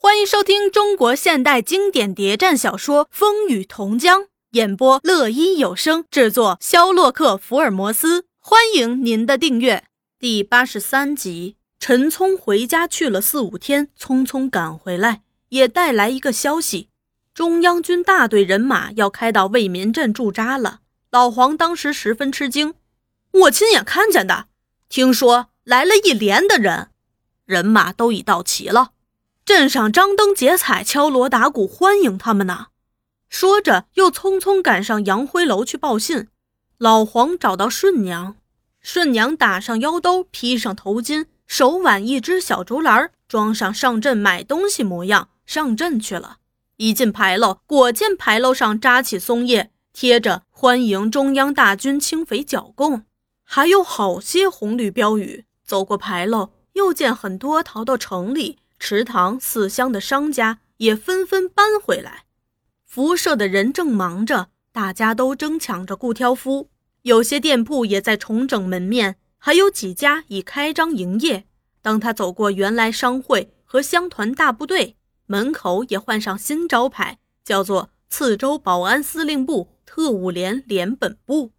欢迎收听中国现代经典谍战小说《风雨同江》，演播乐一有声制作，肖洛克福尔摩斯。欢迎您的订阅。第八十三集，陈聪回家去了四五天，匆匆赶回来，也带来一个消息：中央军大队人马要开到为民镇驻扎了。老黄当时十分吃惊，我亲眼看见的，听说来了一连的人，人马都已到齐了。镇上张灯结彩，敲锣打鼓欢迎他们呢。说着，又匆匆赶上杨辉楼去报信。老黄找到顺娘，顺娘打上腰兜，披上头巾，手挽一只小竹篮，装上上阵买东西模样，上阵去了。一进牌楼，果见牌楼上扎起松叶，贴着“欢迎中央大军清匪剿共”，还有好些红绿标语。走过牌楼，又见很多逃到城里。池塘四乡的商家也纷纷搬回来，辐射的人正忙着，大家都争抢着雇挑夫。有些店铺也在重整门面，还有几家已开张营业。当他走过原来商会和乡团大部队门口，也换上新招牌，叫做次州保安司令部特务连连本部，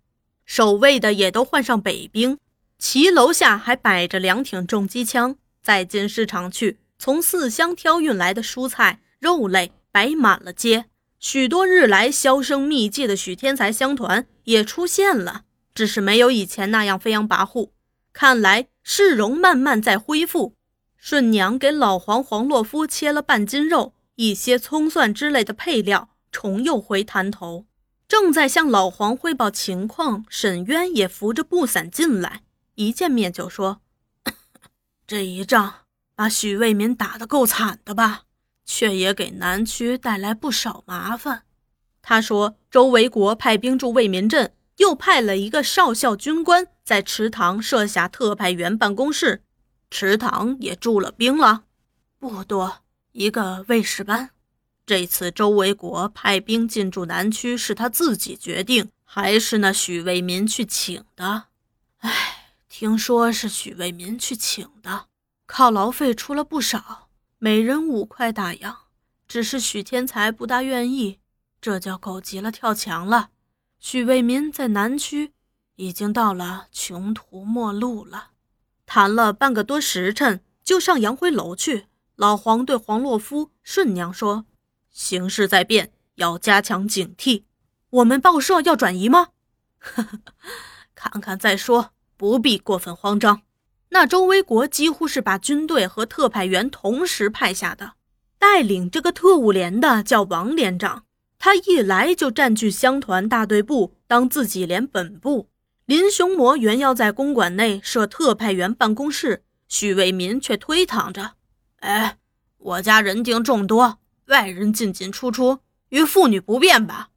守卫的也都换上北兵。骑楼下还摆着两挺重机枪。再进市场去。从四乡挑运来的蔬菜、肉类摆满了街，许多日来销声匿迹的许天才乡团也出现了，只是没有以前那样飞扬跋扈。看来市容慢慢在恢复。顺娘给老黄黄洛夫切了半斤肉，一些葱蒜之类的配料，重又回滩头，正在向老黄汇报情况。沈渊也扶着布伞进来，一见面就说：“ 这一仗。”把许卫民打得够惨的吧，却也给南区带来不少麻烦。他说，周维国派兵驻卫民镇，又派了一个少校军官在池塘设下特派员办公室，池塘也驻了兵了，不多，一个卫士班。这次周维国派兵进驻南区，是他自己决定，还是那许卫民去请的？哎，听说是许卫民去请的。犒劳费出了不少，每人五块大洋。只是许天才不大愿意，这叫狗急了跳墙了。许为民在南区已经到了穷途末路了。谈了半个多时辰，就上杨辉楼去。老黄对黄洛夫、顺娘说：“形势在变，要加强警惕。我们报社要转移吗？看看再说，不必过分慌张。”那周卫国几乎是把军队和特派员同时派下的，带领这个特务连的叫王连长。他一来就占据乡团大队部当自己连本部。林雄模原要在公馆内设特派员办公室，许为民却推搪着：“哎，我家人丁众多，外人进进出出，与妇女不便吧？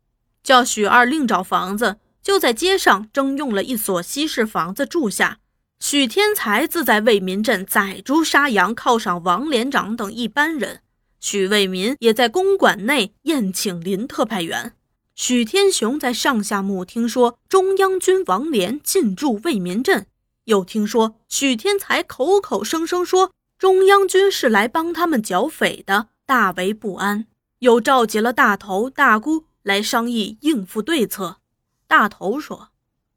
叫许二另找房子，就在街上征用了一所西式房子住下。”许天才自在为民镇宰猪杀羊，犒赏王连长等一般人。许为民也在公馆内宴请林特派员。许天雄在上下墓听说中央军王连进驻为民镇，又听说许天才口口声声说中央军是来帮他们剿匪的，大为不安，又召集了大头、大姑来商议应付对策。大头说：“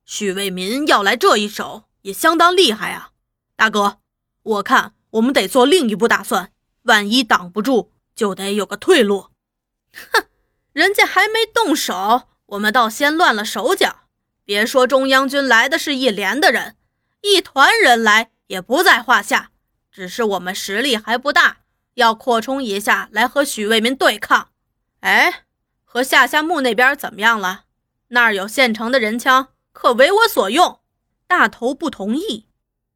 许为民要来这一手。”也相当厉害啊，大哥，我看我们得做另一步打算，万一挡不住，就得有个退路。哼，人家还没动手，我们倒先乱了手脚。别说中央军来的是一连的人，一团人来也不在话下。只是我们实力还不大，要扩充一下来和许卫民对抗。哎，和下辖木那边怎么样了？那儿有现成的人枪，可为我所用。大头不同意，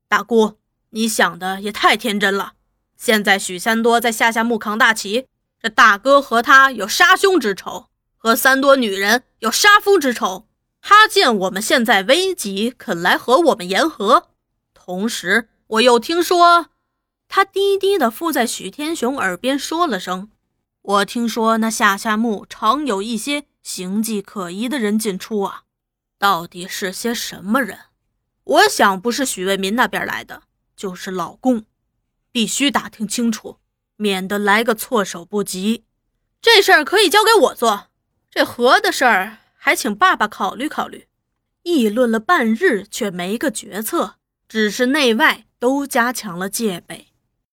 大姑，你想的也太天真了。现在许三多在下辖木扛大旗，这大哥和他有杀兄之仇，和三多女人有杀夫之仇。他见我们现在危急，肯来和我们言和。同时，我又听说，他低低的附在许天雄耳边说了声：“我听说那下辖木常有一些形迹可疑的人进出啊，到底是些什么人？”我想不是许为民那边来的，就是老公，必须打听清楚。免得来个措手不及。这事儿可以交给我做，这和的事儿还请爸爸考虑考虑。议论了半日，却没个决策，只是内外都加强了戒备。